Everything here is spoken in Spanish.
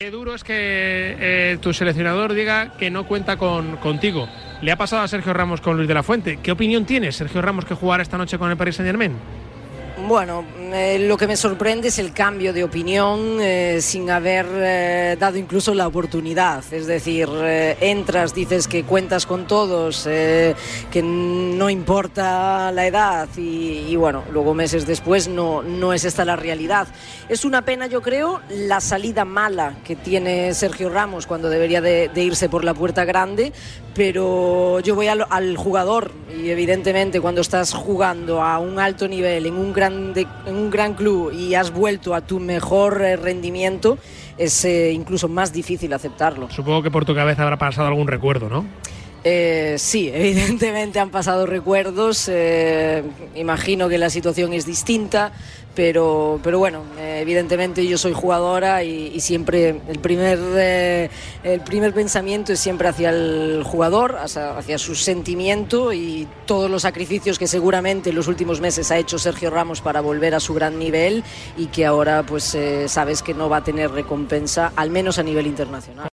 Qué duro es que eh, tu seleccionador diga que no cuenta con, contigo. Le ha pasado a Sergio Ramos con Luis de la Fuente. ¿Qué opinión tienes, Sergio Ramos, que jugará esta noche con el Paris Saint Germain? Bueno, eh, lo que me sorprende es el cambio de opinión eh, sin haber eh, dado incluso la oportunidad. Es decir, entras, dices que cuentas con todos, que no importa la edad y, y bueno, luego meses después no, no es esta la realidad. Es una pena, yo creo, la salida mala que tiene Sergio Ramos cuando debería de, de irse por la puerta grande, pero yo voy al, al jugador y evidentemente cuando estás jugando a un alto nivel en un gran de, en un gran club y has vuelto a tu mejor eh, rendimiento, es eh, incluso más difícil aceptarlo. Supongo que por tu cabeza habrá pasado algún recuerdo, ¿no? Eh, sí, evidentemente han pasado recuerdos. Eh, imagino que la situación es distinta, pero, pero bueno, eh, evidentemente yo soy jugadora y, siempre el primer, eh, el primer pensamiento es siempre hacia el jugador, hacia, hacia su sentimiento y todos los sacrificios que seguramente en los últimos meses ha hecho Sergio Ramos para volver a su gran nivel y que ahora pues sabes que no va a tener recompensa, al menos a nivel internacional.